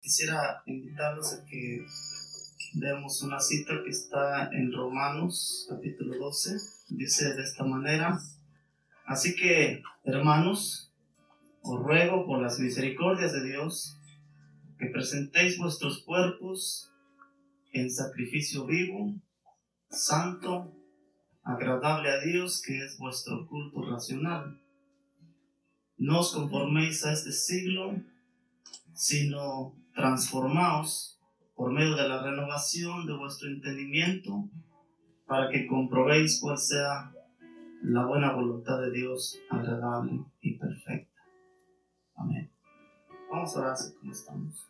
Quisiera invitarlos a que veamos una cita que está en Romanos capítulo 12. Dice de esta manera, así que hermanos, os ruego por las misericordias de Dios que presentéis vuestros cuerpos en sacrificio vivo, santo, agradable a Dios, que es vuestro culto racional. No os conforméis a este siglo, sino transformaos por medio de la renovación de vuestro entendimiento, para que comprobéis cuál sea la buena voluntad de Dios, agradable y perfecta. Amén. Vamos a orar como estamos.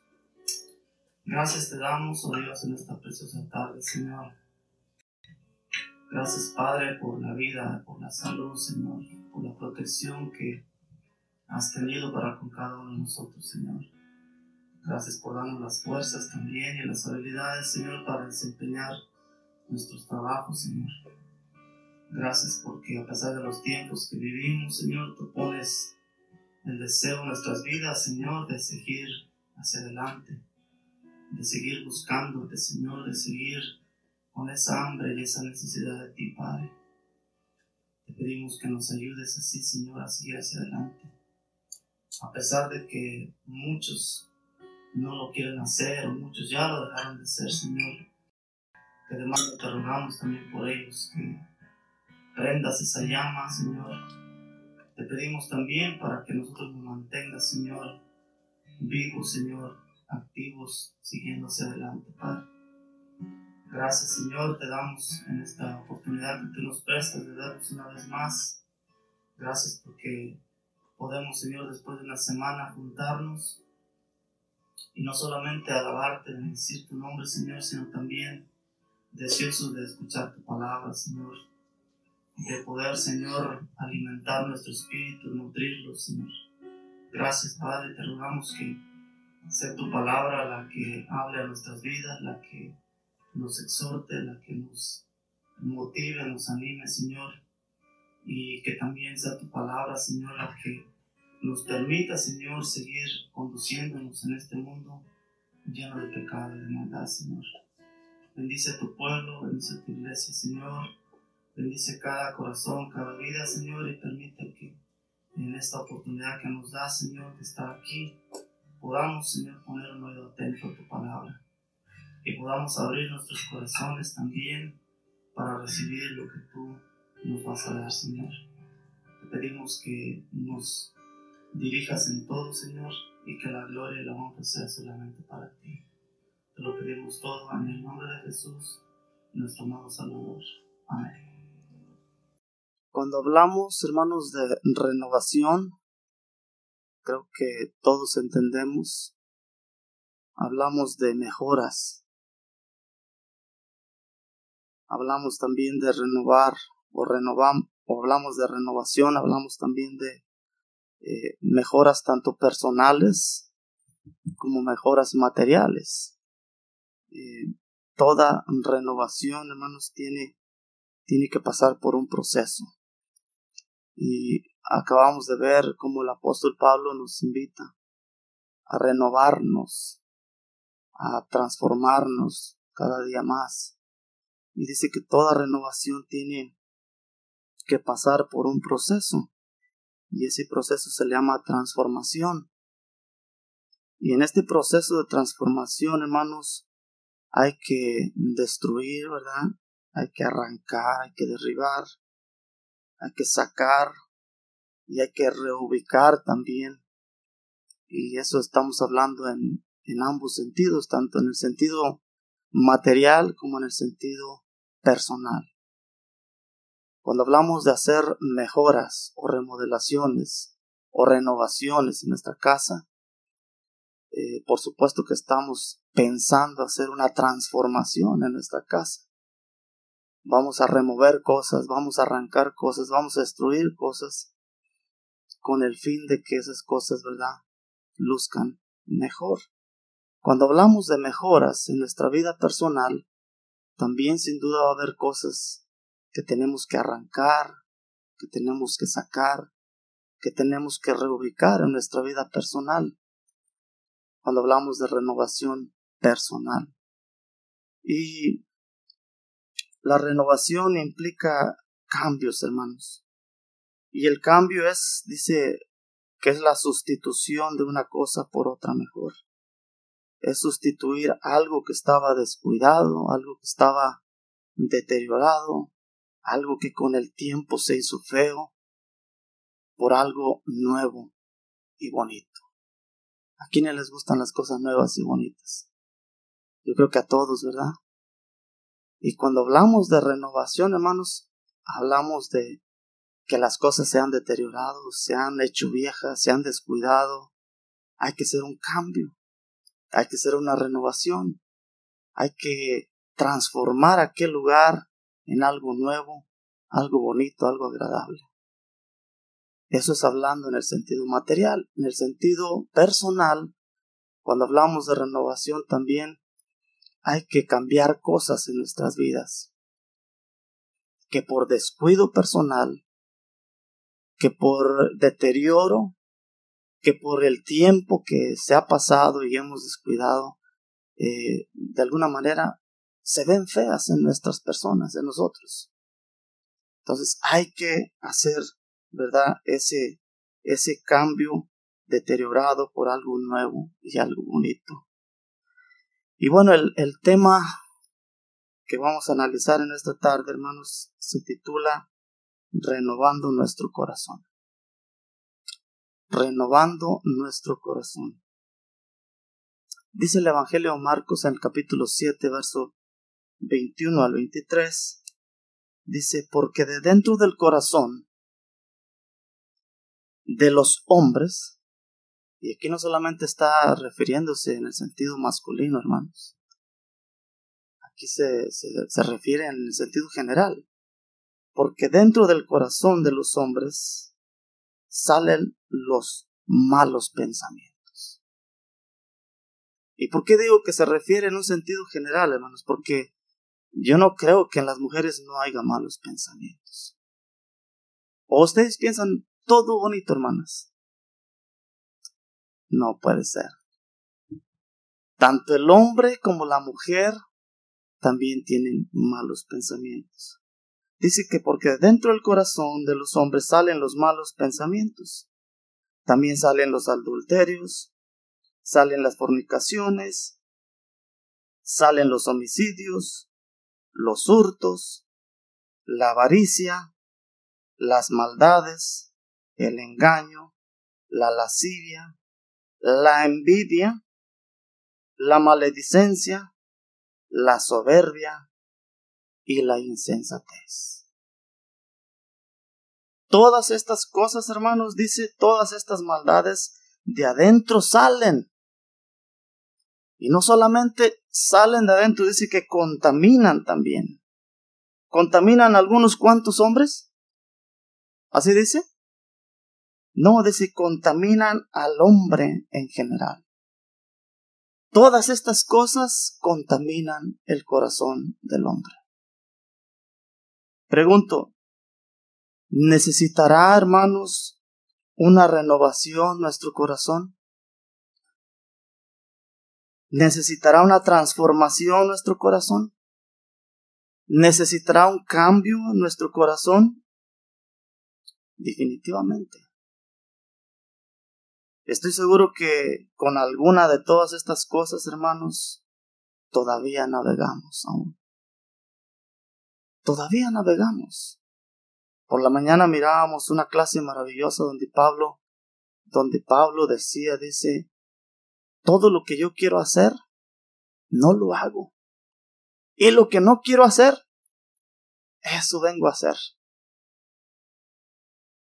Gracias te damos, oh Dios, en esta preciosa tarde, Señor. Gracias, Padre, por la vida, por la salud, Señor, por la protección que has tenido para con cada uno de nosotros, Señor. Gracias por darnos las fuerzas también y las habilidades, Señor, para desempeñar nuestros trabajos, Señor. Gracias porque a pesar de los tiempos que vivimos, Señor, tú pones el deseo en nuestras vidas, Señor, de seguir hacia adelante, de seguir buscándote, Señor, de seguir con esa hambre y esa necesidad de ti, Padre. Te pedimos que nos ayudes así, Señor, a seguir hacia adelante. A pesar de que muchos no lo quieren hacer o muchos ya lo dejaron de hacer, Señor. Que además te rogamos también por ellos, que prendas esa llama, Señor. Te pedimos también para que nosotros nos mantengas, Señor, vivos, Señor, activos, siguiendo hacia adelante, Padre. Gracias, Señor, te damos en esta oportunidad que tú nos prestas de darnos una vez más. Gracias porque podemos, Señor, después de una semana juntarnos y no solamente alabarte, decir tu nombre, Señor, sino también deseosos de escuchar tu palabra, Señor, de poder, Señor, alimentar nuestro espíritu, nutrirlo, Señor. Gracias, Padre, te rogamos que sea tu palabra la que hable a nuestras vidas, la que nos exhorte, la que nos motive, nos anime, Señor, y que también sea tu palabra, Señor, la que nos permita, Señor, seguir conduciéndonos en este mundo lleno de pecado y de maldad, Señor. Bendice a tu pueblo, bendice a tu iglesia, Señor. Bendice cada corazón, cada vida, Señor, y permite que en esta oportunidad que nos da, Señor, de estar aquí, podamos, Señor, poner un oído atento a tu palabra. Y podamos abrir nuestros corazones también para recibir lo que tú nos vas a dar, Señor. Te pedimos que nos dirijas en todo, Señor, y que la gloria y la honra sea solamente para ti. Te lo pedimos todo en el nombre de Jesús, nuestro amado Salvador. Amén. Cuando hablamos, hermanos, de renovación, creo que todos entendemos, hablamos de mejoras, hablamos también de renovar o renovamos, o hablamos de renovación, hablamos también de eh, mejoras tanto personales como mejoras materiales. Eh, toda renovación, hermanos, tiene, tiene que pasar por un proceso. Y acabamos de ver cómo el apóstol Pablo nos invita a renovarnos, a transformarnos cada día más. Y dice que toda renovación tiene que pasar por un proceso y ese proceso se le llama transformación. Y en este proceso de transformación, hermanos, hay que destruir, ¿verdad? Hay que arrancar, hay que derribar, hay que sacar y hay que reubicar también. Y eso estamos hablando en, en ambos sentidos, tanto en el sentido material como en el sentido personal. Cuando hablamos de hacer mejoras o remodelaciones o renovaciones en nuestra casa, eh, por supuesto que estamos pensando hacer una transformación en nuestra casa. Vamos a remover cosas, vamos a arrancar cosas, vamos a destruir cosas con el fin de que esas cosas, ¿verdad?, luzcan mejor. Cuando hablamos de mejoras en nuestra vida personal, también sin duda va a haber cosas que tenemos que arrancar, que tenemos que sacar, que tenemos que reubicar en nuestra vida personal. cuando hablamos de renovación personal. Y la renovación implica cambios, hermanos. Y el cambio es, dice, que es la sustitución de una cosa por otra mejor. Es sustituir algo que estaba descuidado, algo que estaba deteriorado, algo que con el tiempo se hizo feo, por algo nuevo y bonito. ¿A quiénes les gustan las cosas nuevas y bonitas? Yo creo que a todos, ¿verdad? Y cuando hablamos de renovación, hermanos, hablamos de que las cosas se han deteriorado, se han hecho viejas, se han descuidado. Hay que hacer un cambio, hay que hacer una renovación, hay que transformar aquel lugar en algo nuevo, algo bonito, algo agradable. Eso es hablando en el sentido material, en el sentido personal. Cuando hablamos de renovación también hay que cambiar cosas en nuestras vidas que por descuido personal que por deterioro, que por el tiempo que se ha pasado y hemos descuidado, eh, de alguna manera se ven feas en nuestras personas, en nosotros. Entonces hay que hacer, ¿verdad? Ese, ese cambio deteriorado por algo nuevo y algo bonito. Y bueno, el, el tema que vamos a analizar en esta tarde, hermanos, se titula renovando nuestro corazón. Renovando nuestro corazón. Dice el Evangelio de Marcos en el capítulo 7, verso 21 al 23. Dice, porque de dentro del corazón de los hombres, y aquí no solamente está refiriéndose en el sentido masculino, hermanos, aquí se, se, se refiere en el sentido general, porque dentro del corazón de los hombres salen los malos pensamientos. ¿Y por qué digo que se refiere en un sentido general, hermanos? Porque yo no creo que en las mujeres no haya malos pensamientos. ¿O ustedes piensan todo bonito, hermanas? No puede ser. Tanto el hombre como la mujer también tienen malos pensamientos. Dice que porque dentro del corazón de los hombres salen los malos pensamientos. También salen los adulterios, salen las fornicaciones, salen los homicidios, los hurtos, la avaricia, las maldades, el engaño, la lascivia, la envidia, la maledicencia, la soberbia, y la insensatez. Todas estas cosas, hermanos, dice, todas estas maldades de adentro salen. Y no solamente salen de adentro, dice que contaminan también. ¿Contaminan algunos cuantos hombres? ¿Así dice? No, dice, contaminan al hombre en general. Todas estas cosas contaminan el corazón del hombre. Pregunto, ¿necesitará, hermanos, una renovación nuestro corazón? ¿Necesitará una transformación nuestro corazón? ¿Necesitará un cambio en nuestro corazón? Definitivamente. Estoy seguro que con alguna de todas estas cosas, hermanos, todavía navegamos aún todavía navegamos. Por la mañana mirábamos una clase maravillosa donde Pablo, donde Pablo decía, dice, todo lo que yo quiero hacer, no lo hago. Y lo que no quiero hacer, eso vengo a hacer.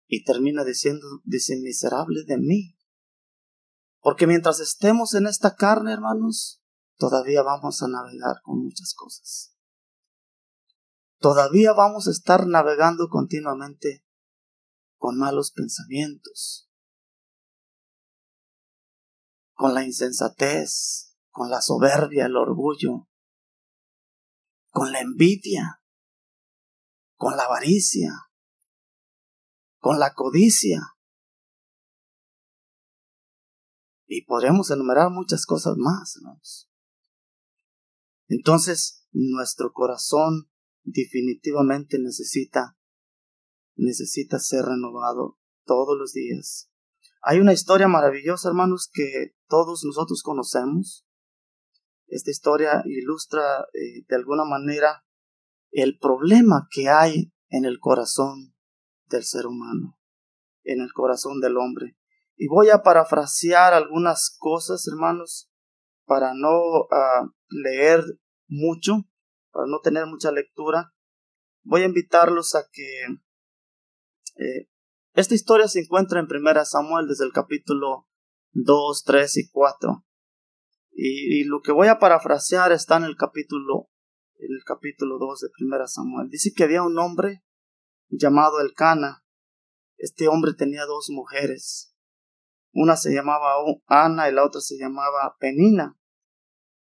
Y termina diciendo, dice, miserable de mí. Porque mientras estemos en esta carne, hermanos, todavía vamos a navegar con muchas cosas todavía vamos a estar navegando continuamente con malos pensamientos, con la insensatez, con la soberbia, el orgullo, con la envidia, con la avaricia, con la codicia. Y podríamos enumerar muchas cosas más, hermanos. Entonces, nuestro corazón definitivamente necesita, necesita ser renovado todos los días. Hay una historia maravillosa, hermanos, que todos nosotros conocemos. Esta historia ilustra eh, de alguna manera el problema que hay en el corazón del ser humano, en el corazón del hombre. Y voy a parafrasear algunas cosas, hermanos, para no ah, leer mucho, para no tener mucha lectura. Voy a invitarlos a que eh, esta historia se encuentra en Primera Samuel desde el capítulo 2, 3 y 4. Y, lo que voy a parafrasear está en el capítulo, en el capítulo 2 de Primera Samuel. Dice que había un hombre llamado Elcana. Este hombre tenía dos mujeres. Una se llamaba Ana y la otra se llamaba Penina.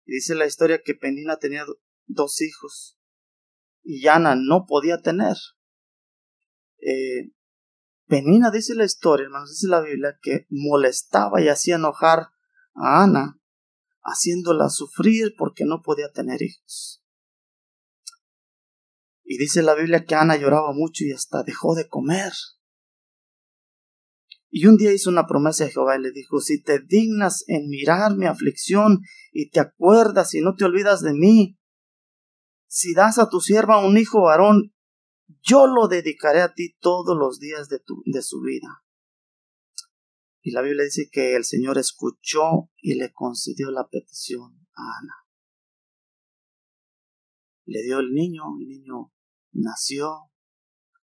Y dice la historia que Penina tenía dos hijos y Ana no podía tener. Eh, Penina dice la historia, hermanos, dice la Biblia, que molestaba y hacía enojar a Ana, haciéndola sufrir porque no podía tener hijos. Y dice la Biblia que Ana lloraba mucho y hasta dejó de comer. Y un día hizo una promesa a Jehová y le dijo, si te dignas en mirar mi aflicción y te acuerdas y no te olvidas de mí, si das a tu sierva un hijo varón, yo lo dedicaré a ti todos los días de, tu, de su vida. Y la Biblia dice que el Señor escuchó y le concedió la petición a Ana. Le dio el niño, el niño nació,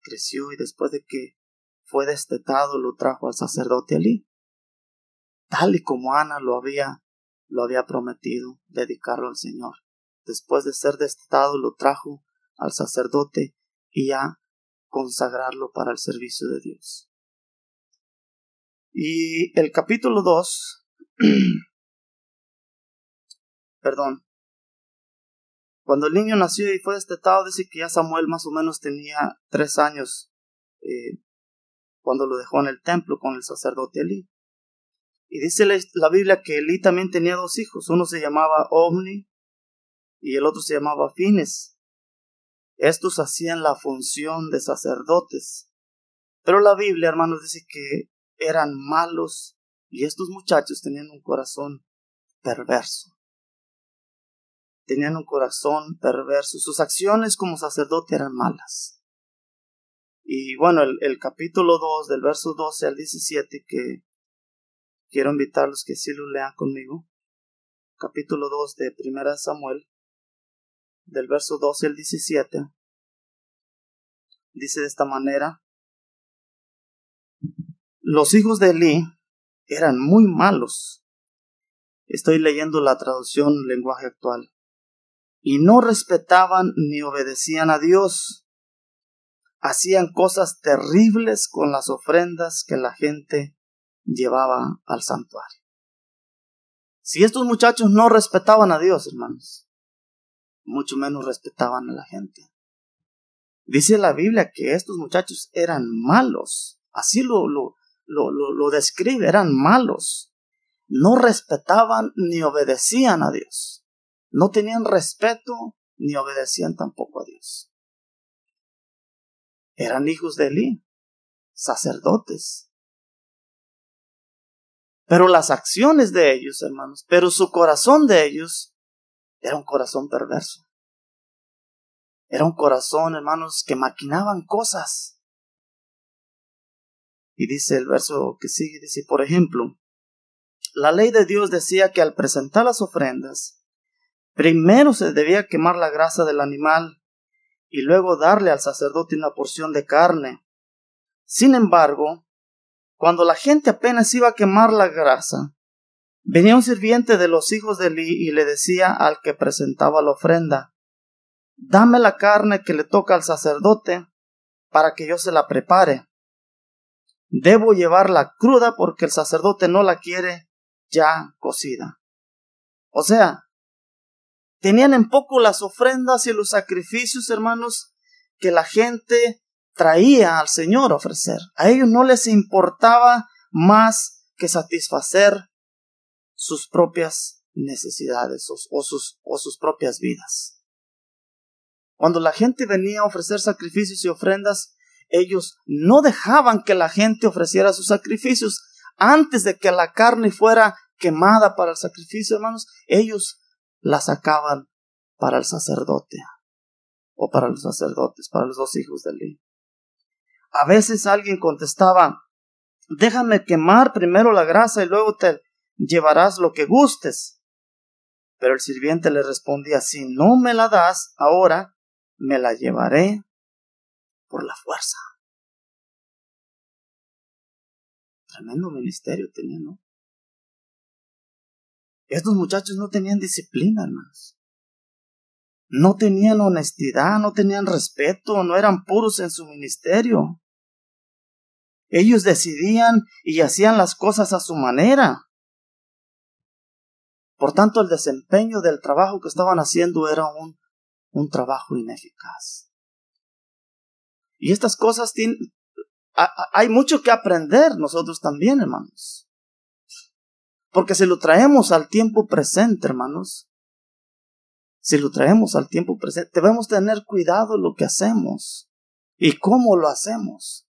creció y después de que fue destetado lo trajo al sacerdote Elí, tal y como Ana lo había lo había prometido dedicarlo al Señor. Después de ser destetado lo trajo al sacerdote y a consagrarlo para el servicio de Dios. Y el capítulo 2, perdón, cuando el niño nació y fue destetado, dice que ya Samuel más o menos tenía tres años eh, cuando lo dejó en el templo con el sacerdote Elí. Y dice la, Biblia que Elí también tenía dos hijos, uno se llamaba Omni y el otro se llamaba Fines. Estos hacían la función de sacerdotes. Pero la Biblia, hermanos, dice que eran malos y estos muchachos tenían un corazón perverso tenían un corazón perverso, sus acciones como sacerdote eran malas. Y bueno, el, capítulo 2 del verso 12 al 17 que quiero invitarlos que sí lo lean conmigo. Capítulo 2 de Primera Samuel, del verso 12 al 17, dice de esta manera, los hijos de Eli eran muy malos. Estoy leyendo la traducción lenguaje actual y no respetaban ni obedecían a Dios. Hacían cosas terribles con las ofrendas que la gente llevaba al santuario. Si estos muchachos no respetaban a Dios, hermanos, mucho menos respetaban a la gente. Dice la Biblia que estos muchachos eran malos, así lo, lo, lo, lo, describe, eran malos. No respetaban ni obedecían a Dios. No tenían respeto ni obedecían tampoco a Dios. Eran hijos de Elí, sacerdotes. Pero las acciones de ellos, hermanos, pero su corazón de ellos era un corazón perverso. Era un corazón, hermanos, que maquinaban cosas. Y dice el verso que sigue, dice, por ejemplo, la ley de Dios decía que al presentar las ofrendas, Primero se debía quemar la grasa del animal y luego darle al sacerdote una porción de carne. Sin embargo, cuando la gente apenas iba a quemar la grasa, venía un sirviente de los hijos de Eli y le decía al que presentaba la ofrenda, Dame la carne que le toca al sacerdote para que yo se la prepare. Debo llevarla cruda porque el sacerdote no la quiere ya cocida. O sea, Tenían en poco las ofrendas y los sacrificios, hermanos, que la gente traía al Señor a ofrecer. A ellos no les importaba más que satisfacer sus propias necesidades o, sus, o sus propias vidas. Cuando la gente venía a ofrecer sacrificios y ofrendas, ellos no dejaban que la gente ofreciera sus sacrificios antes de que la carne fuera quemada para el sacrificio, hermanos. Ellos la sacaban para el sacerdote o para los sacerdotes, para los dos hijos de Eli. A veces alguien contestaba, déjame quemar primero la grasa y luego te llevarás lo que gustes. Pero el sirviente le respondía, si no me la das ahora, me la llevaré por la fuerza. Tremendo ministerio tenía, ¿no? Estos muchachos no tenían disciplina, hermanos. No tenían honestidad, no tenían respeto, no eran puros en su ministerio. Ellos decidían y hacían las cosas a su manera. Por tanto, el desempeño del trabajo que estaban haciendo era un, un trabajo ineficaz. Y estas cosas tienen, hay mucho que aprender nosotros también, hermanos. Porque si lo traemos al tiempo presente, hermanos, si lo traemos al tiempo presente, debemos tener cuidado lo que hacemos y cómo lo hacemos.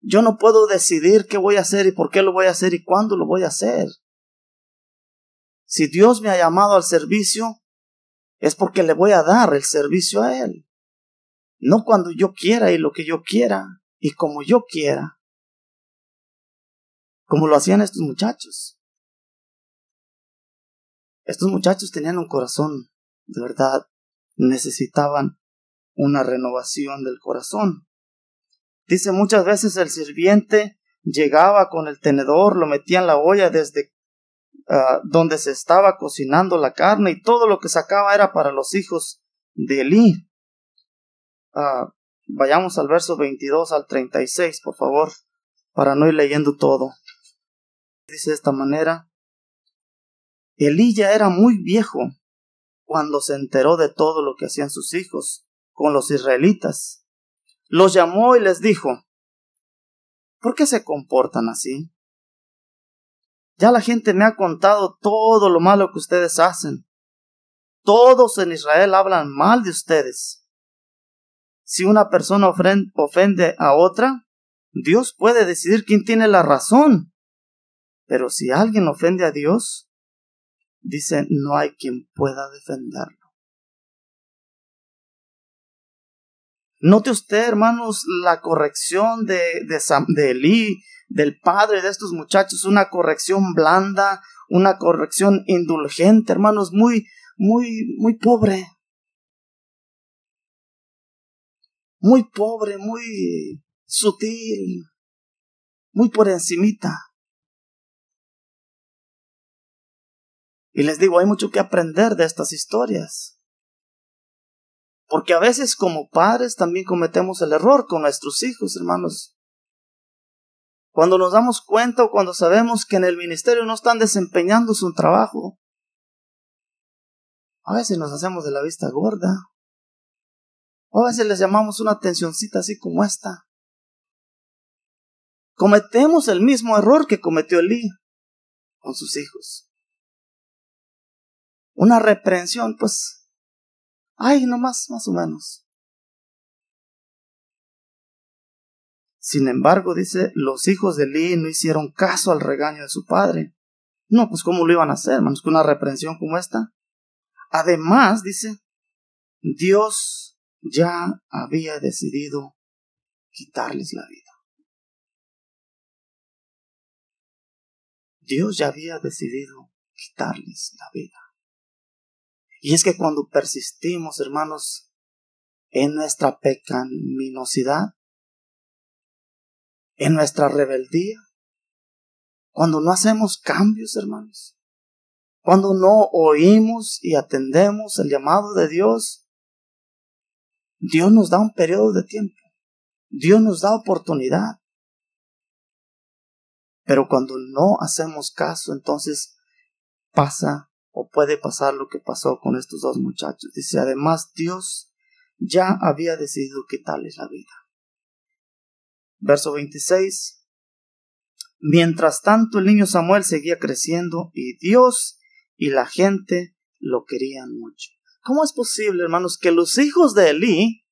Yo no puedo decidir qué voy a hacer y por qué lo voy a hacer y cuándo lo voy a hacer. Si Dios me ha llamado al servicio, es porque le voy a dar el servicio a Él. No cuando yo quiera y lo que yo quiera y como yo quiera. Como lo hacían estos muchachos. Estos muchachos tenían un corazón, de verdad, necesitaban una renovación del corazón. Dice muchas veces el sirviente llegaba con el tenedor, lo metía en la olla desde ah, donde se estaba cocinando la carne y todo lo que sacaba era para los hijos de Elí. Ah, vayamos al verso 22 al 36, por favor, para no ir leyendo todo. Dice de esta manera, Elí ya era muy viejo cuando se enteró de todo lo que hacían sus hijos con los israelitas. Los llamó y les dijo, ¿por qué se comportan así? Ya la gente me ha contado todo lo malo que ustedes hacen. Todos en Israel hablan mal de ustedes. Si una persona ofende a otra, Dios puede decidir quién tiene la razón. Pero si alguien ofende a Dios, dice, no hay quien pueda defenderlo. Note usted, hermanos, la corrección de, de, del padre de estos muchachos, una corrección blanda, una corrección indulgente, hermanos, muy, muy, muy pobre. Muy pobre, muy sutil, muy por encimita. Y les digo, hay mucho que aprender de estas historias. Porque a veces como padres también cometemos el error con nuestros hijos, hermanos. Cuando nos damos cuenta o cuando sabemos que en el ministerio no están desempeñando su trabajo, a veces nos hacemos de la vista gorda. O a veces les llamamos una atencioncita así como esta. Cometemos el mismo error que cometió Elí con sus hijos una reprensión, pues, ay, nomás, más o menos. Sin embargo, dice, los hijos de Eli no hicieron caso al regaño de su padre. No, pues ¿cómo lo iban a hacer, hermanos, con una reprensión como esta? Además, dice, Dios ya había decidido quitarles la vida. Dios ya había decidido quitarles la vida. Y es que cuando persistimos, hermanos, en nuestra pecaminosidad, en nuestra rebeldía, cuando no hacemos cambios, hermanos, cuando no oímos y atendemos el llamado de Dios, Dios nos da un periodo de tiempo, Dios nos da oportunidad. Pero cuando no hacemos caso, entonces pasa o puede pasar lo que pasó con estos dos muchachos. Dice, además Dios ya había decidido quitarles la vida. Verso 26. Mientras tanto, el niño Samuel seguía creciendo y Dios y la gente lo querían mucho. ¿Cómo es posible, hermanos, que los hijos de Elí,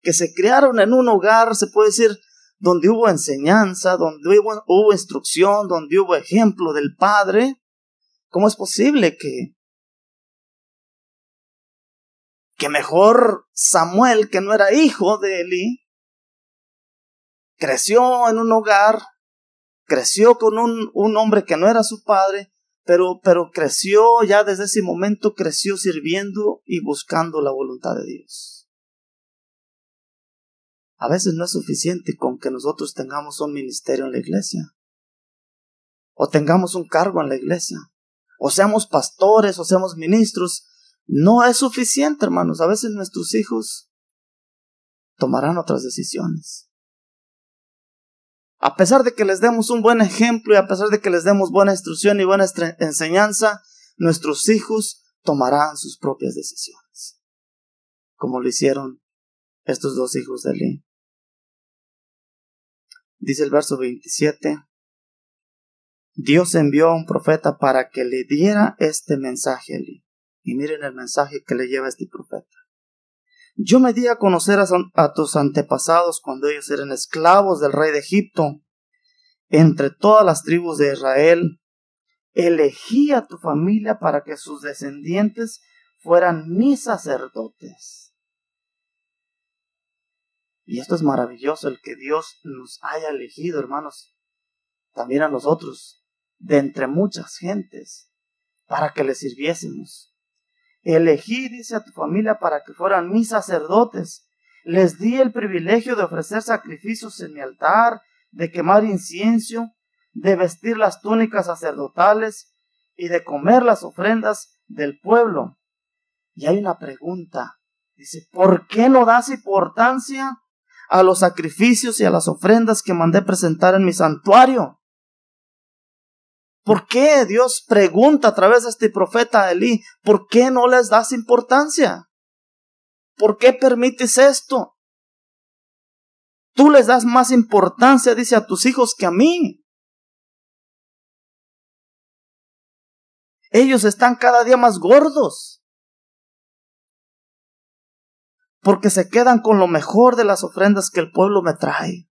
que se criaron en un hogar, se puede decir, donde hubo enseñanza, donde hubo, hubo instrucción, donde hubo ejemplo del Padre, ¿cómo es posible que que mejor Samuel, que no era hijo de Eli, creció en un hogar, creció con un, un hombre que no era su padre, pero, pero creció ya desde ese momento, creció sirviendo y buscando la voluntad de Dios. A veces no es suficiente con que nosotros tengamos un ministerio en la iglesia, o tengamos un cargo en la iglesia, o seamos pastores, o seamos ministros, no es suficiente, hermanos. A veces nuestros hijos tomarán otras decisiones. A pesar de que les demos un buen ejemplo y a pesar de que les demos buena instrucción y buena enseñanza, nuestros hijos tomarán sus propias decisiones, como lo hicieron estos dos hijos de Eli. Dice el verso 27, Dios envió a un profeta para que le diera este mensaje a Eli. Y miren el mensaje que le lleva este profeta. Yo me di a conocer a, tus antepasados cuando ellos eran esclavos del rey de Egipto. Entre todas las tribus de Israel, elegí a tu familia para que sus descendientes fueran mis sacerdotes. Y esto es maravilloso, el que Dios nos haya elegido, hermanos, también a nosotros, de entre muchas gentes, para que le sirviésemos. Elegí, dice a tu familia, para que fueran mis sacerdotes. Les di el privilegio de ofrecer sacrificios en mi altar, de quemar incienso, de vestir las túnicas sacerdotales y de comer las ofrendas del pueblo. Y hay una pregunta. Dice, ¿por qué no das importancia a los sacrificios y a las ofrendas que mandé presentar en mi santuario? ¿Por qué Dios pregunta a través de este profeta Elí, ¿por qué no les das importancia? ¿Por qué permites esto? Tú les das más importancia, dice a tus hijos, que a mí. Ellos están cada día más gordos. Porque se quedan con lo mejor de las ofrendas que el pueblo me trae.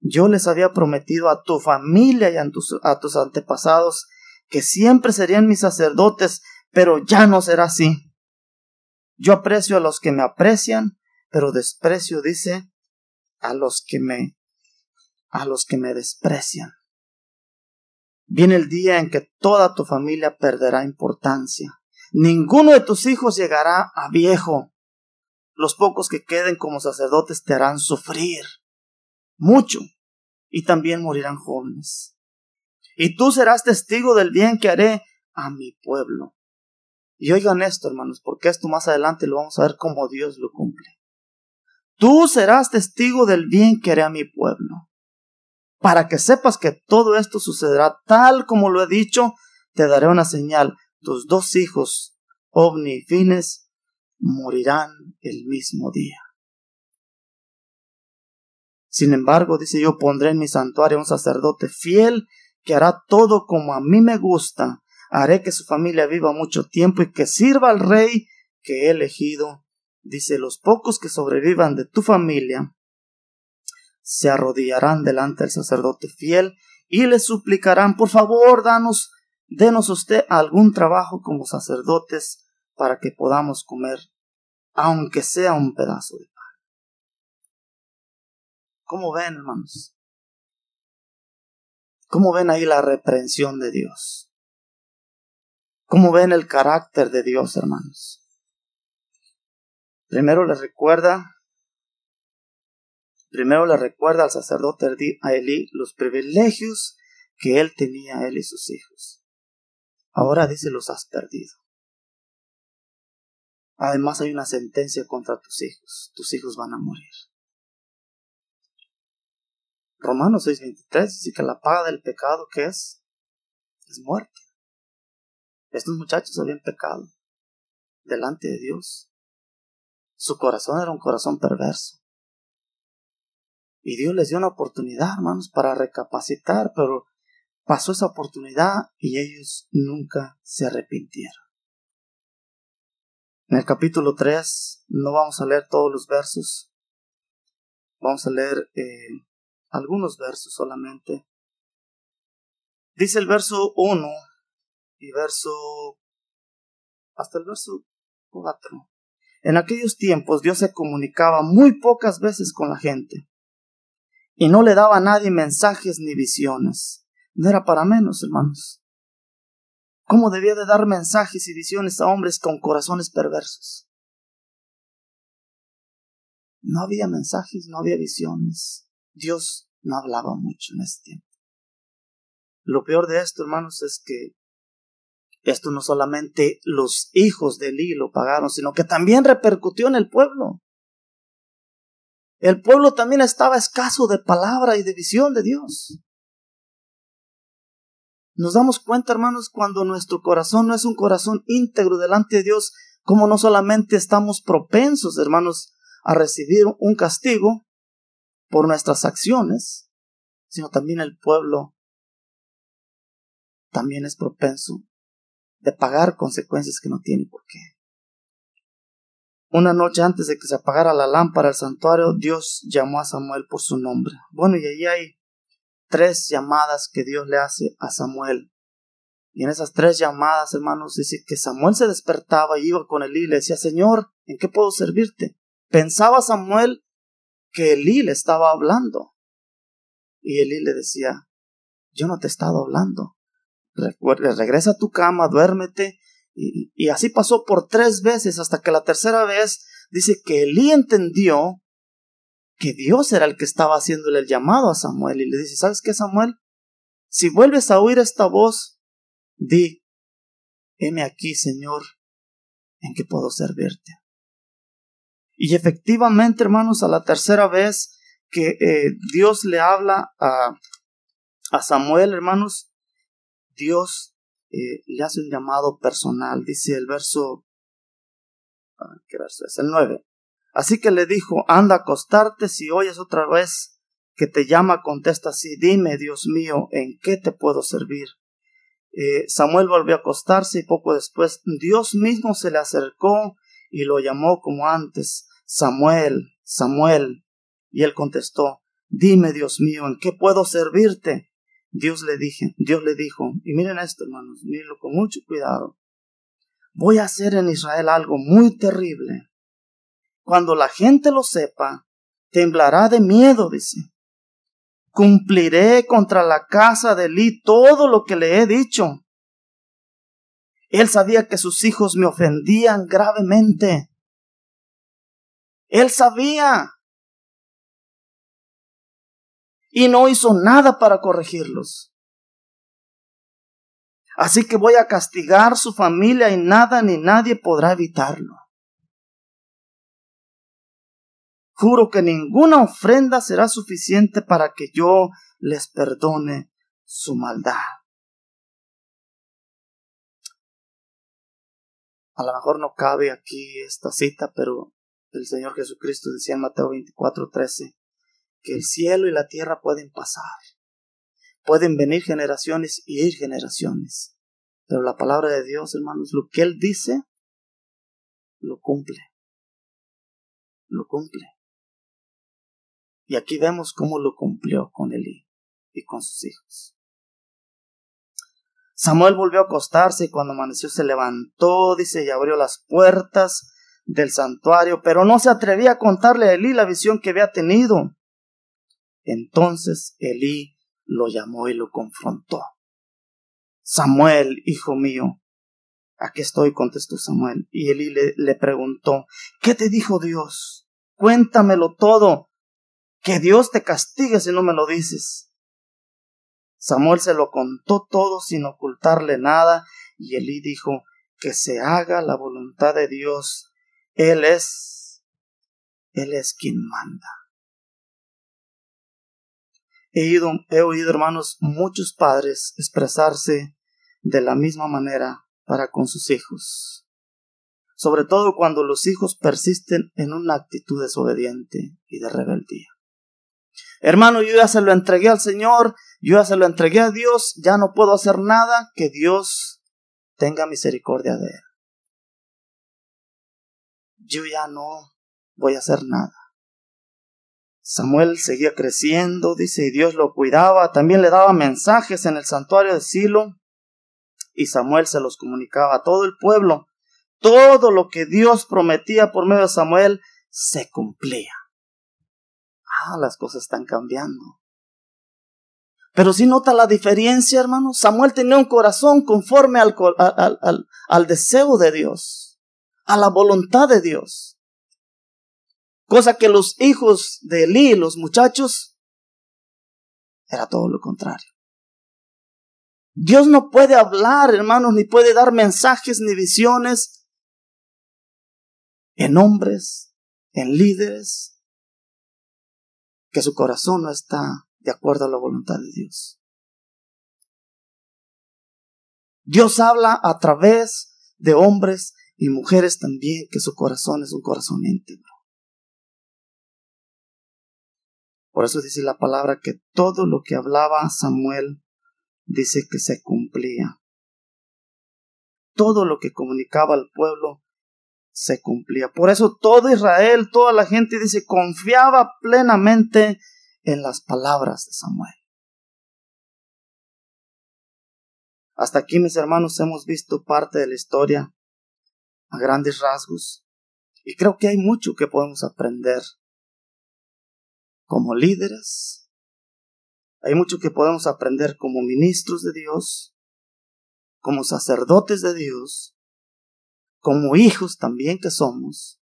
Yo les había prometido a tu familia y a tus, a tus antepasados que siempre serían mis sacerdotes, pero ya no será así. Yo aprecio a los que me aprecian, pero desprecio, dice, a los que me a los que me desprecian. Viene el día en que toda tu familia perderá importancia. Ninguno de tus hijos llegará a viejo. Los pocos que queden como sacerdotes te harán sufrir mucho, y también morirán jóvenes. Y tú serás testigo del bien que haré a mi pueblo. Y oigan esto, hermanos, porque esto más adelante lo vamos a ver cómo Dios lo cumple. Tú serás testigo del bien que haré a mi pueblo. Para que sepas que todo esto sucederá tal como lo he dicho, te daré una señal. Tus dos hijos, Ovni y Fines, morirán el mismo día. Sin embargo, dice yo, pondré en mi santuario un sacerdote fiel que hará todo como a mí me gusta. Haré que su familia viva mucho tiempo y que sirva al rey que he elegido. Dice, los pocos que sobrevivan de tu familia se arrodillarán delante del sacerdote fiel y le suplicarán, por favor, danos, denos usted algún trabajo como sacerdotes para que podamos comer, aunque sea un pedazo de ¿Cómo ven, hermanos? ¿Cómo ven ahí la reprensión de Dios? ¿Cómo ven el carácter de Dios, hermanos? Primero le recuerda, primero le recuerda al sacerdote a Elí los privilegios que él tenía, él y sus hijos. Ahora dice los has perdido. Además hay una sentencia contra tus hijos. Tus hijos van a morir. Romanos 6:23 dice que la paga del pecado que es es muerte. Estos muchachos habían pecado delante de Dios. Su corazón era un corazón perverso. Y Dios les dio una oportunidad, hermanos, para recapacitar, pero pasó esa oportunidad y ellos nunca se arrepintieron. En el capítulo 3 no vamos a leer todos los versos, vamos a leer eh, algunos versos solamente. Dice el verso 1 y verso hasta el verso 4. En aquellos tiempos Dios se comunicaba muy pocas veces con la gente y no le daba a nadie mensajes ni visiones. No era para menos, hermanos. ¿Cómo debía de dar mensajes y visiones a hombres con corazones perversos? No había mensajes, no había visiones. Dios no hablaba mucho en ese tiempo. Lo peor de esto, hermanos, es que esto no solamente los hijos de Eli lo pagaron, sino que también repercutió en el pueblo. El pueblo también estaba escaso de palabra y de visión de Dios. Nos damos cuenta, hermanos, cuando nuestro corazón no es un corazón íntegro delante de Dios, como no solamente estamos propensos, hermanos, a recibir un castigo por nuestras acciones, sino también el pueblo también es propenso de pagar consecuencias que no tiene por qué. Una noche antes de que se apagara la lámpara del santuario, Dios llamó a Samuel por su nombre. Bueno, y ahí hay tres llamadas que Dios le hace a Samuel. Y en esas tres llamadas, hermanos, dice que Samuel se despertaba y iba con Elí y le decía, Señor, ¿en qué puedo servirte? Pensaba Samuel que Elí le estaba hablando. Y Elí le decía, yo no te he estado hablando. Regresa a tu cama, duérmete y, así pasó por tres veces hasta que la tercera vez dice que Elí entendió que Dios era el que estaba haciéndole el llamado a Samuel y le dice, ¿sabes qué, Samuel? Si vuelves a oír esta voz, di, heme aquí, Señor, en que puedo servirte. Y efectivamente, hermanos, a la tercera vez que eh, Dios le habla a, a Samuel, hermanos, Dios eh, le hace un llamado personal, dice el verso, ah, ¿qué verso es? El 9. Así que le dijo, anda a acostarte, si oyes otra vez que te llama, contesta así, dime, Dios mío, ¿en qué te puedo servir? Eh, Samuel volvió a acostarse y poco después Dios mismo se le acercó y lo llamó como antes, Samuel, Samuel. Y él contestó, dime, Dios mío, ¿en qué puedo servirte? Dios le dije, Dios le dijo, y miren esto, hermanos, mírenlo con mucho cuidado. Voy a hacer en Israel algo muy terrible. Cuando la gente lo sepa, temblará de miedo, dice. Cumpliré contra la casa de Eli todo lo que le he dicho. Él sabía que sus hijos me ofendían gravemente. Él sabía y no hizo nada para corregirlos. Así que voy a castigar su familia y nada ni nadie podrá evitarlo. Juro que ninguna ofrenda será suficiente para que yo les perdone su maldad. A lo mejor no cabe aquí esta cita, pero el Señor Jesucristo decía en Mateo 24, 13, que el cielo y la tierra pueden pasar. Pueden venir generaciones y ir generaciones. Pero la palabra de Dios, hermanos, lo que Él dice, lo cumple. Lo cumple. Y aquí vemos cómo lo cumplió con Elí y con sus hijos. Samuel volvió a acostarse y cuando amaneció se levantó, dice, y abrió las puertas del santuario, pero no se atrevía a contarle a Elí la visión que había tenido. Entonces Elí lo llamó y lo confrontó. Samuel, hijo mío. Aquí estoy, contestó Samuel. Y Elí le, le preguntó, ¿qué te dijo Dios? Cuéntamelo todo. Que Dios te castigue si no me lo dices. Samuel se lo contó todo sin ocultarle nada, y Elí dijo, que se haga la voluntad de Dios. Él es, Él es quien manda. He, oído, hermanos, muchos padres expresarse de la misma manera para con sus hijos, sobre todo cuando los hijos persisten en una actitud desobediente y de rebeldía. Hermano, yo ya se lo entregué al Señor, yo ya se lo entregué a Dios, ya no puedo hacer nada, que Dios tenga misericordia de él. Yo ya no voy a hacer nada. Samuel seguía creciendo, dice, y Dios lo cuidaba, también le daba mensajes en el santuario de Silo, y Samuel se los comunicaba a todo el pueblo. Todo lo que Dios prometía por medio de Samuel se cumplía. Ah, las cosas están cambiando. Pero si nota la diferencia, hermano, Samuel tenía un corazón conforme al, al, al, deseo de Dios, a la voluntad de Dios. Cosa que los hijos de Elí, los muchachos, era todo lo contrario. Dios no puede hablar, hermanos, ni puede dar mensajes ni visiones en hombres, en líderes, que su corazón no está de acuerdo a la voluntad de Dios. Dios habla a través de hombres y mujeres también, que su corazón es un corazón íntegro. Por eso dice la palabra que todo lo que hablaba Samuel dice que se cumplía. Todo lo que comunicaba al pueblo se cumplía. Por eso todo Israel, toda la gente dice, confiaba plenamente en las palabras de Samuel. Hasta aquí, mis hermanos, hemos visto parte de la historia a grandes rasgos y creo que hay mucho que podemos aprender como líderes. Hay mucho que podemos aprender como ministros de Dios, como sacerdotes de Dios, como hijos también que somos,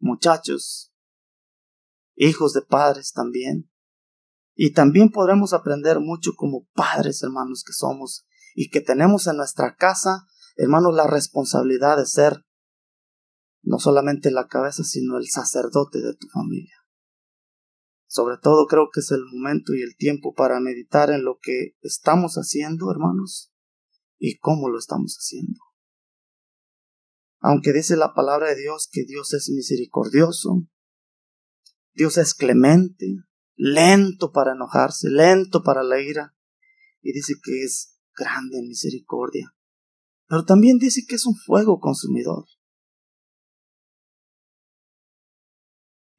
muchachos, hijos de padres también. Y también podremos aprender mucho como padres, hermanos, que somos y que tenemos en nuestra casa, hermanos, la responsabilidad de ser no solamente la cabeza, sino el sacerdote de tu familia. Sobre todo creo que es el momento y el tiempo para meditar en lo que estamos haciendo, hermanos, y cómo lo estamos haciendo. Aunque dice la palabra de Dios que Dios es misericordioso, Dios es clemente, lento para enojarse, lento para la ira, y dice que es grande en misericordia. Pero también dice que es un fuego consumidor.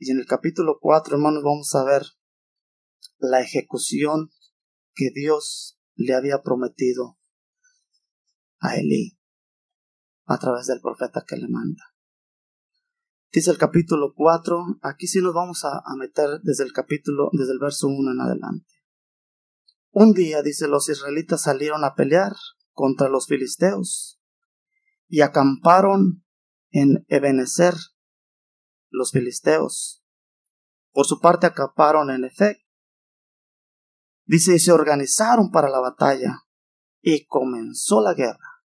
Y en el capítulo 4, hermanos, vamos a ver la ejecución que Dios le había prometido a Elí a través del profeta que le manda. Dice el capítulo 4, aquí sí nos vamos a, meter desde el capítulo, desde el verso 1 en adelante. Un día, dice, los israelitas salieron a pelear contra los filisteos y acamparon en Ebenezer los filisteos. Por su parte acamparon en Efec. Dice, se organizaron para la batalla y comenzó la guerra.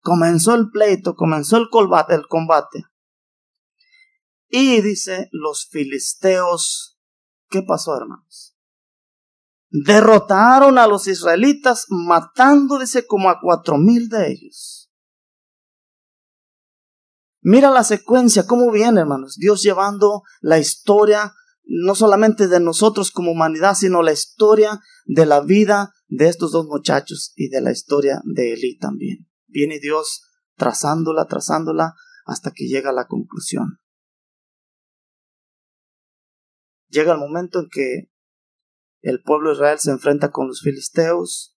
Comenzó el pleito, comenzó el combate. Y dice, los filisteos, ¿qué pasó, hermanos? Derrotaron a los israelitas, matando, como a cuatro mil de ellos. Mira la secuencia, cómo viene, hermanos. Dios llevando la historia, no solamente de nosotros como humanidad, sino la historia de la vida de estos dos muchachos y de la historia de Elí también. Viene Dios trazándola, trazándola, hasta que llega a la conclusión. Llega el momento en que el pueblo de Israel se enfrenta con los filisteos,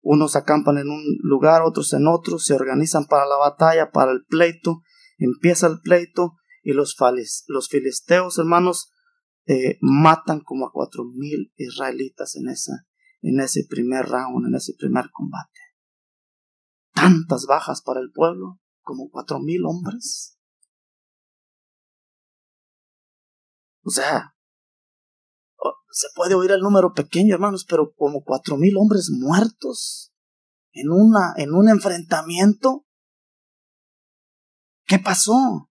unos acampan en un lugar, otros en otro, se organizan para la batalla, para el pleito, empieza el pleito y los, filisteos, hermanos, eh, matan como a cuatro mil israelitas en, esa, en ese primer round, en ese primer combate tantas bajas para el pueblo, como cuatro mil hombres. O sea, se puede oír el número pequeño, hermanos, pero como cuatro mil hombres muertos en una, en un enfrentamiento. ¿Qué pasó?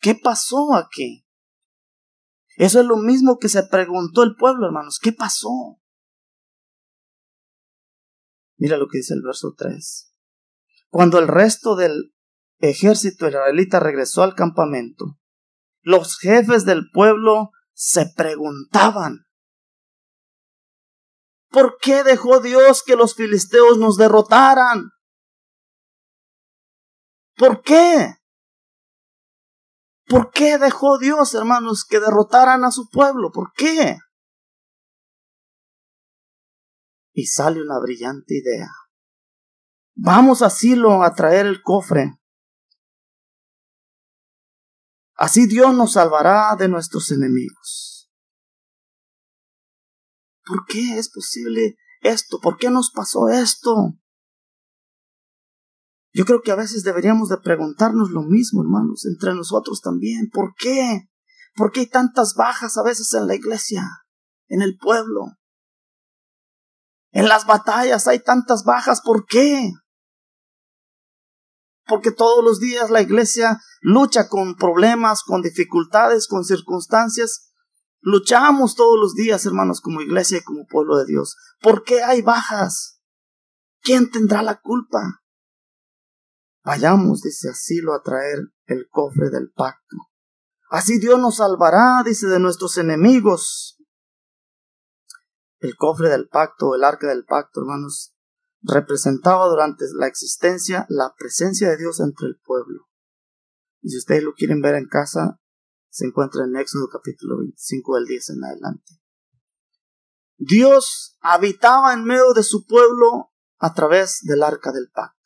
¿Qué pasó aquí? Eso es lo mismo que se preguntó el pueblo, hermanos. ¿Qué pasó? Mira lo que dice el verso 3. Cuando el resto del ejército israelita regresó al campamento, los jefes del pueblo se preguntaban, ¿por qué dejó Dios que los filisteos nos derrotaran? ¿Por qué? ¿Por qué dejó Dios, hermanos, que derrotaran a su pueblo? ¿Por qué? Y sale una brillante idea. Vamos a Silo a traer el cofre. Así Dios nos salvará de nuestros enemigos. ¿Por qué es posible esto? ¿Por qué nos pasó esto? Yo creo que a veces deberíamos de preguntarnos lo mismo, hermanos, entre nosotros también. ¿Por qué? ¿Por qué hay tantas bajas a veces en la iglesia, en el pueblo? En las batallas hay tantas bajas, ¿por qué? Porque todos los días la iglesia lucha con problemas, con dificultades, con circunstancias. Luchamos todos los días, hermanos, como iglesia y como pueblo de Dios. ¿Por qué hay bajas? ¿Quién tendrá la culpa? Vayamos, dice, asilo a traer el cofre del pacto. Así Dios nos salvará, dice, de nuestros enemigos. El cofre del pacto, el arca del pacto, hermanos, representaba durante la existencia la presencia de Dios entre el pueblo. Y si ustedes lo quieren ver en casa, se encuentra en Éxodo capítulo 25 del 10 en adelante. Dios habitaba en medio de su pueblo a través del arca del pacto.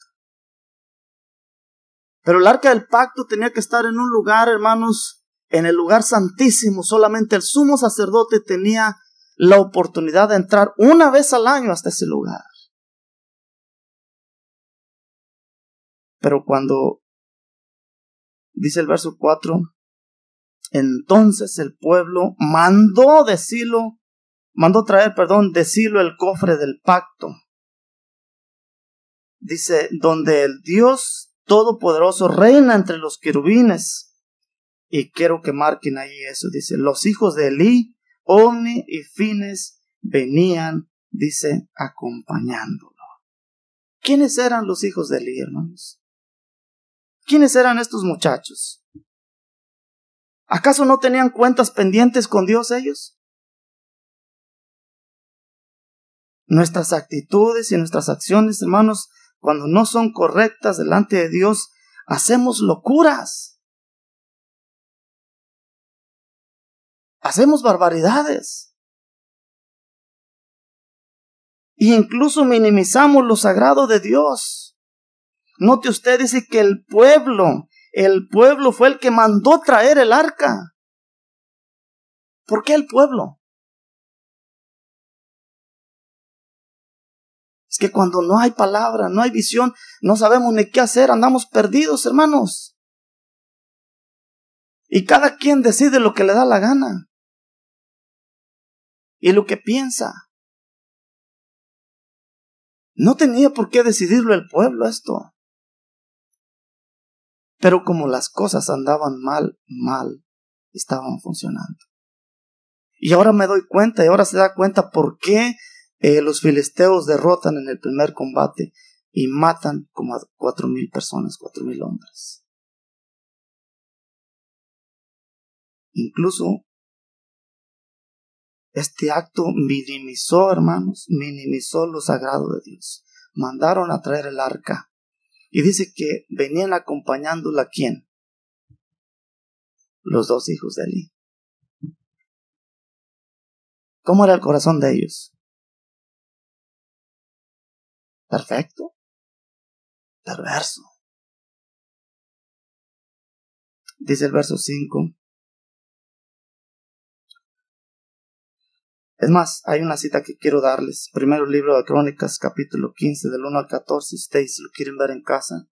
Pero el arca del pacto tenía que estar en un lugar, hermanos, en el lugar santísimo. Solamente el sumo sacerdote tenía la oportunidad de entrar una vez al año hasta ese lugar. Pero cuando, dice el verso 4, entonces el pueblo mandó de Silo, mandó traer, perdón, de Silo el cofre del pacto. Dice, donde el Dios Todopoderoso reina entre los querubines. Y quiero que marquen ahí eso. Dice, los hijos de Elí, Omni y Fines venían, dice, acompañándolo. ¿Quiénes eran los hijos de Elí, hermanos? ¿Quiénes eran estos muchachos? ¿Acaso no tenían cuentas pendientes con Dios ellos? Nuestras actitudes y nuestras acciones, hermanos, cuando no son correctas delante de Dios, hacemos locuras. Hacemos barbaridades. Y incluso minimizamos lo sagrado de Dios. Note usted, dice que el pueblo, el pueblo fue el que mandó traer el arca. ¿Por qué el pueblo? Es que cuando no hay palabra, no hay visión, no sabemos ni qué hacer, andamos perdidos, hermanos. Y cada quien decide lo que le da la gana. Y lo que piensa. No tenía por qué decidirlo el pueblo esto. Pero como las cosas andaban mal, mal, estaban funcionando. Y ahora me doy cuenta, y ahora se da cuenta por qué eh, los filisteos derrotan en el primer combate y matan como a cuatro mil personas, cuatro mil hombres. Incluso este acto minimizó, hermanos, minimizó lo sagrado de Dios. Mandaron a traer el arca. Y dice que venían acompañándola quién? Los dos hijos de Eli. ¿Cómo era el corazón de ellos? Perfecto, perverso. Dice el verso 5. Es más, hay una cita que quiero darles. Primero libro de Crónicas, capítulo 15, del 1 al 14. Ustedes lo quieren ver en casa.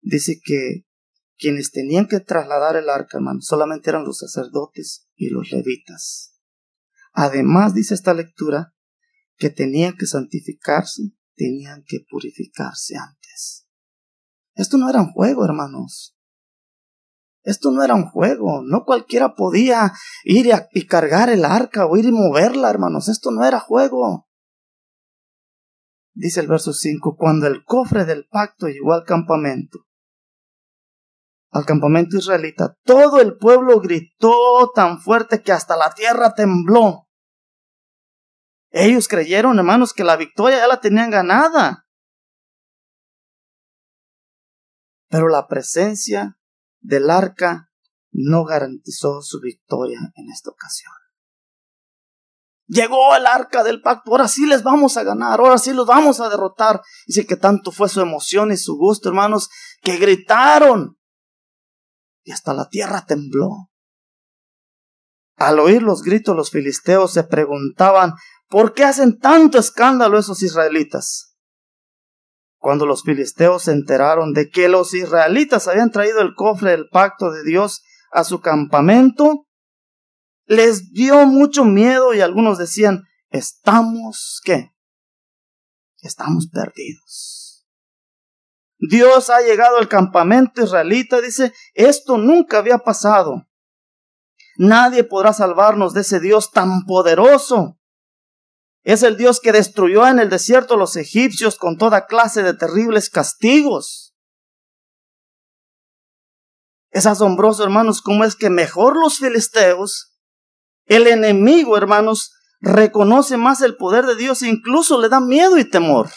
Dice que quienes tenían que trasladar el arca, hermano, solamente eran los sacerdotes y los levitas. Además, dice esta lectura, que tenían que santificarse tenían que purificarse antes. Esto no era un juego, hermanos. Esto no era un juego. No cualquiera podía ir y, cargar el arca o ir y moverla, hermanos. Esto no era juego. Dice el verso 5, cuando el cofre del pacto llegó al campamento, al campamento israelita, todo el pueblo gritó tan fuerte que hasta la tierra tembló. Ellos creyeron, hermanos, que la victoria ya la tenían ganada. Pero la presencia del arca no garantizó su victoria en esta ocasión. Llegó el arca del pacto, ahora sí les vamos a ganar, ahora sí los vamos a derrotar. Dice que tanto fue su emoción y su gusto, hermanos, que gritaron. Y hasta la tierra tembló. Al oír los gritos, los filisteos se preguntaban, ¿por qué hacen tanto escándalo esos israelitas? Cuando los filisteos se enteraron de que los israelitas habían traído el cofre del pacto de Dios a su campamento, les dio mucho miedo y algunos decían, estamos, ¿qué? Estamos perdidos. Dios ha llegado al campamento israelita, dice, esto nunca había pasado. Nadie podrá salvarnos de ese Dios tan poderoso. Es el Dios que destruyó en el desierto a los egipcios con toda clase de terribles castigos. Es asombroso, hermanos, cómo es que mejor los filisteos, el enemigo, hermanos, reconoce más el poder de Dios e incluso le da miedo y temor.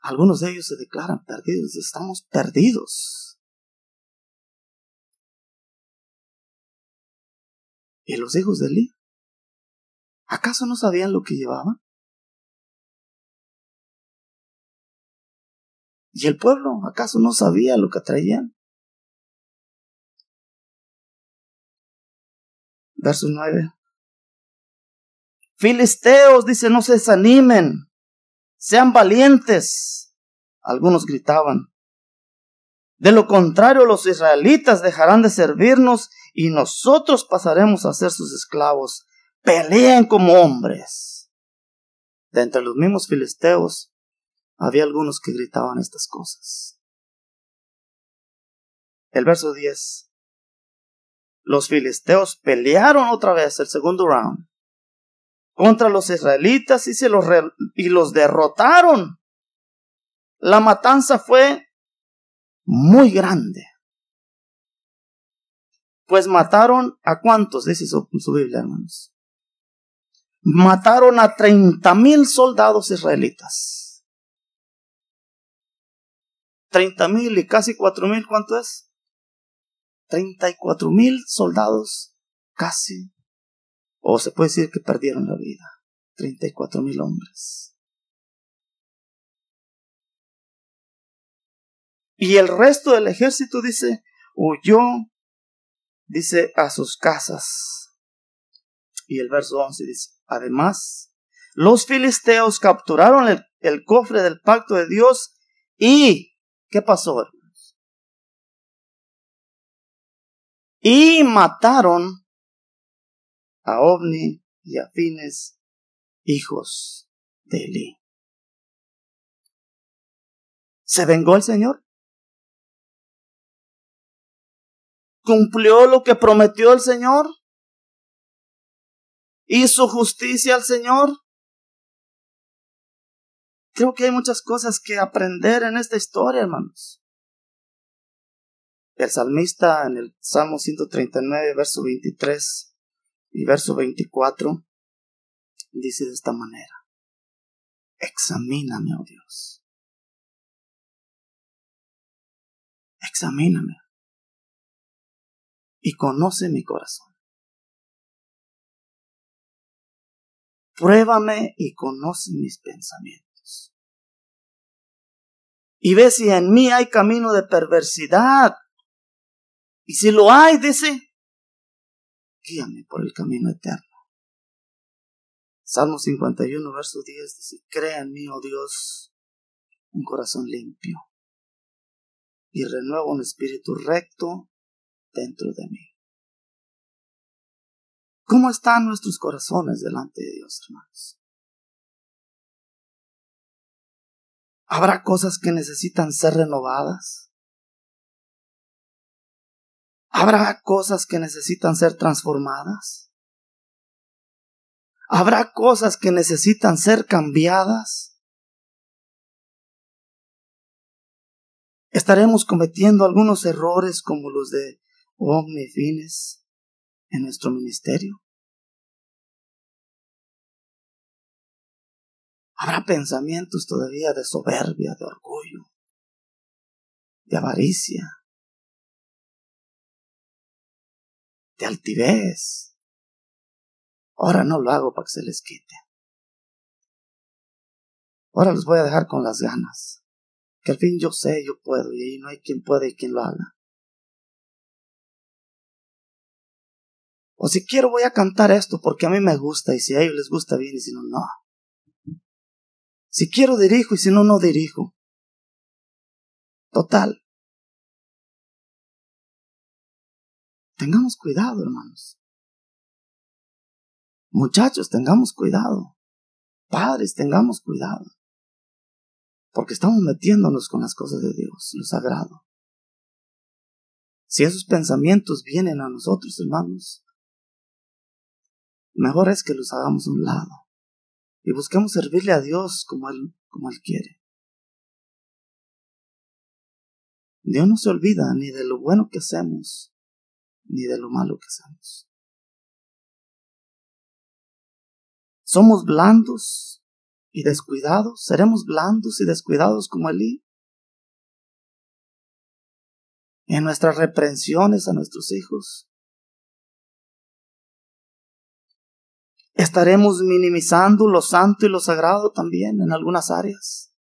Algunos de ellos se declaran perdidos, estamos perdidos. ¿Y los hijos de Eli? ¿Acaso no sabían lo que llevaban? ¿Y el pueblo acaso no sabía lo que traían? Verso 9. Filisteos, dice, no se desanimen, sean valientes. Algunos gritaban. De lo contrario, los israelitas dejarán de servirnos y nosotros pasaremos a ser sus esclavos. Peleen como hombres. De entre los mismos filisteos había algunos que gritaban estas cosas. El verso 10. Los filisteos pelearon otra vez el segundo round contra los israelitas y, se los, y los derrotaron. La matanza fue muy grande. Pues mataron a cuántos, dice su, su Biblia, hermanos. Mataron a treinta mil soldados israelitas. 30 mil y casi 4 mil, ¿cuánto es? 34 mil soldados, casi. O se puede decir que perdieron la vida. 34 mil hombres. Y el resto del ejército dice, huyó, dice, a sus casas. Y el verso 11 dice, además, los filisteos capturaron el, el cofre del pacto de Dios y ¿Qué pasó, hermanos? Y mataron a Ovni y a Fines, hijos de Eli. ¿Se vengó el Señor? ¿Cumplió lo que prometió el Señor? ¿Hizo justicia al Señor? Creo que hay muchas cosas que aprender en esta historia, hermanos. El salmista en el Salmo 139, verso 23 y verso 24, dice de esta manera, examíname, oh Dios. Examíname y conoce mi corazón. Pruébame y conoce mis pensamientos y ve si en mí hay camino de perversidad. Y si lo hay, dice, guíame por el camino eterno. Salmo 51, verso 10 dice, crea en mí, oh Dios, un corazón limpio y renueva un espíritu recto dentro de mí. ¿Cómo están nuestros corazones delante de Dios, hermanos? ¿Habrá cosas que necesitan ser renovadas? ¿Habrá cosas que necesitan ser transformadas? ¿Habrá cosas que necesitan ser cambiadas? Estaremos cometiendo algunos errores como los de omnifines en nuestro ministerio. Habrá pensamientos todavía de soberbia, de orgullo, de avaricia, de altivez. Ahora no lo hago para que se les quite. Ahora los voy a dejar con las ganas. Que al fin yo sé, yo puedo, y ahí no hay quien puede y quien lo haga. O si quiero voy a cantar esto porque a mí me gusta y si a ellos les gusta bien y si no, no. Si quiero dirijo y si no, no dirijo. Total. Tengamos cuidado, hermanos. Muchachos, tengamos cuidado. Padres, tengamos cuidado. Porque estamos metiéndonos con las cosas de Dios, lo sagrado. Si esos pensamientos vienen a nosotros, hermanos, mejor es que los hagamos a un lado y busquemos servirle a Dios como Él, como Él quiere. Dios no se olvida ni de lo bueno que hacemos, ni de lo malo que hacemos. Somos blandos y descuidados, seremos blandos y descuidados como Elí. En nuestras reprensiones a nuestros hijos, estaremos minimizando lo santo y lo sagrado también en algunas áreas.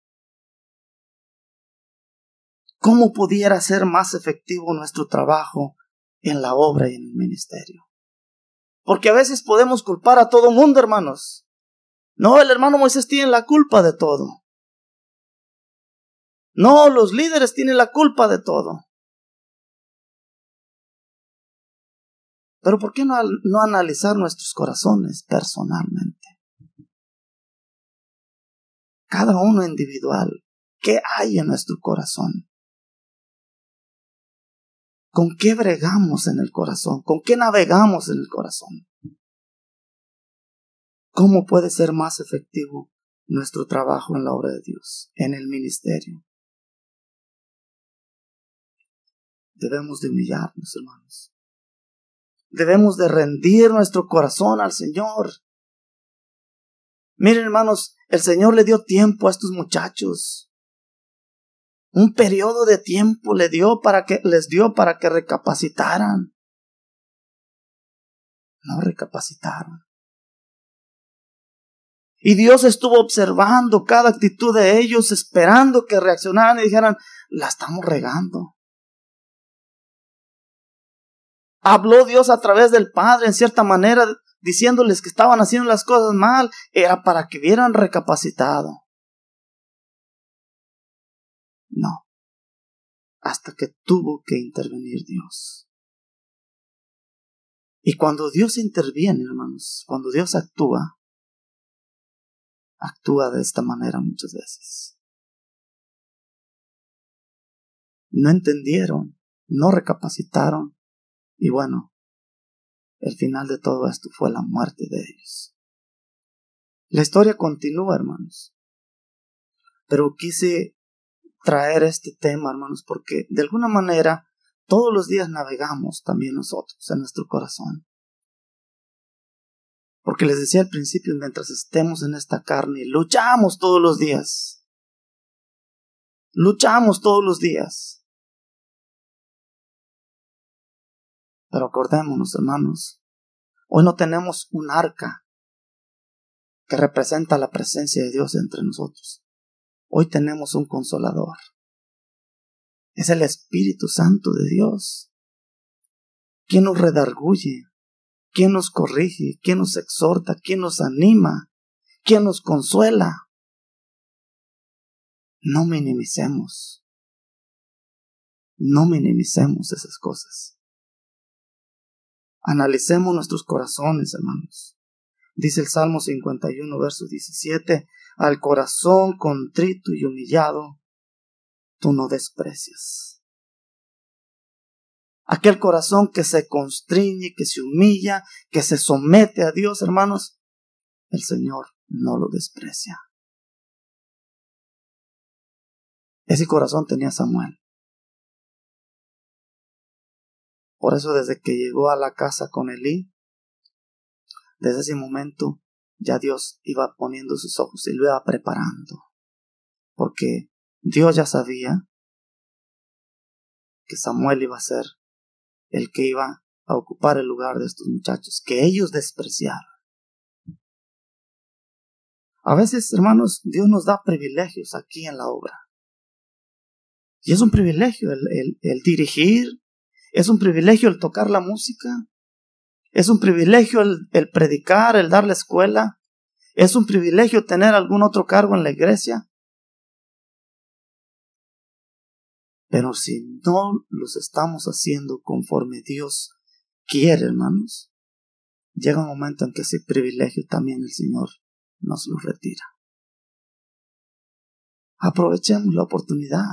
¿Cómo pudiera ser más efectivo nuestro trabajo en la obra y en el ministerio? Porque a veces podemos culpar a todo mundo, hermanos. No, el hermano Moisés tiene la culpa de todo. No, los líderes tienen la culpa de todo. Pero ¿por qué no, no analizar nuestros corazones personalmente? Cada uno individual. ¿Qué hay en nuestro corazón? ¿Con qué bregamos en el corazón? ¿Con qué navegamos en el corazón? ¿Cómo puede ser más efectivo nuestro trabajo en la obra de Dios, en el ministerio? Debemos de humillarnos, hermanos. Debemos de rendir nuestro corazón al Señor. Miren, hermanos, el Señor le dio tiempo a estos muchachos. Un periodo de tiempo le dio para que les dio para que recapacitaran. No recapacitaron. Y Dios estuvo observando cada actitud de ellos, esperando que reaccionaran y dijeran, la estamos regando. Habló Dios a través del Padre en cierta manera, diciéndoles que estaban haciendo las cosas mal, era para que hubieran recapacitado. No, hasta que tuvo que intervenir Dios. Y cuando Dios interviene, hermanos, cuando Dios actúa, actúa de esta manera muchas veces. No entendieron, no recapacitaron, y bueno, el final de todo esto fue la muerte de ellos. La historia continúa, hermanos. Pero quise traer este tema, hermanos, porque de alguna manera todos los días navegamos también nosotros en nuestro corazón. Porque les decía al principio, mientras estemos en esta carne, luchamos todos los días. Luchamos todos los días. Pero acordémonos, hermanos, hoy no tenemos un arca que representa la presencia de Dios entre nosotros. Hoy tenemos un consolador. Es el Espíritu Santo de Dios, quien nos redarguye, quien nos corrige, quien nos exhorta, quien nos anima, quien nos consuela. No minimicemos, no minimicemos esas cosas. Analicemos nuestros corazones, hermanos. Dice el Salmo 51, verso 17, al corazón contrito y humillado, tú no desprecias. Aquel corazón que se constriñe, que se humilla, que se somete a Dios, hermanos, el Señor no lo desprecia. Ese corazón tenía Samuel. Por eso desde que llegó a la casa con Elí, desde ese momento ya Dios iba poniendo sus ojos y lo iba preparando. Porque Dios ya sabía que Samuel iba a ser el que iba a ocupar el lugar de estos muchachos, que ellos despreciaron. A veces, hermanos, Dios nos da privilegios aquí en la obra. Y es un privilegio el, el dirigir, es un privilegio el tocar la música, es un privilegio el, predicar, el dar la escuela, es un privilegio tener algún otro cargo en la iglesia. Pero si no los estamos haciendo conforme Dios quiere, hermanos, llega un momento en que ese privilegio también el Señor nos lo retira. Aprovechemos la oportunidad.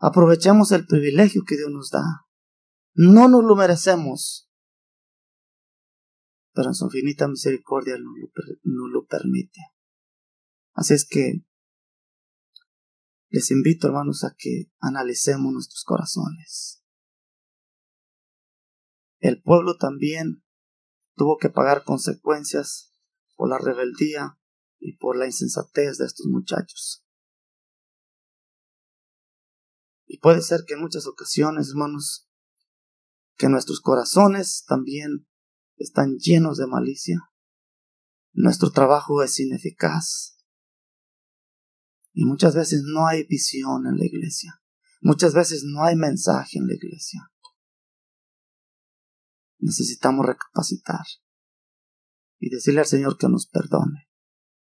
Aprovechemos el privilegio que Dios nos da. No nos lo merecemos, pero en su infinita misericordia nos lo, lo permite. Así es que les invito, hermanos, a que analicemos nuestros corazones. El pueblo también tuvo que pagar consecuencias por la rebeldía y por la insensatez de estos muchachos. Y puede ser que en muchas ocasiones, hermanos, que nuestros corazones también están llenos de malicia. Nuestro trabajo es ineficaz. Y muchas veces no hay visión en la iglesia. Muchas veces no hay mensaje en la iglesia. Necesitamos recapacitar y decirle al Señor que nos perdone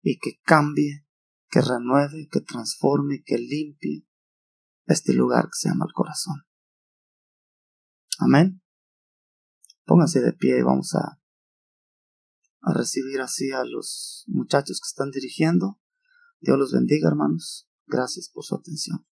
y que cambie, que renueve, que transforme, que limpie este lugar que se llama el corazón. Amén. Pónganse de pie y vamos a, a recibir así a los muchachos que están dirigiendo. Dios los bendiga, hermanos. Gracias por su atención.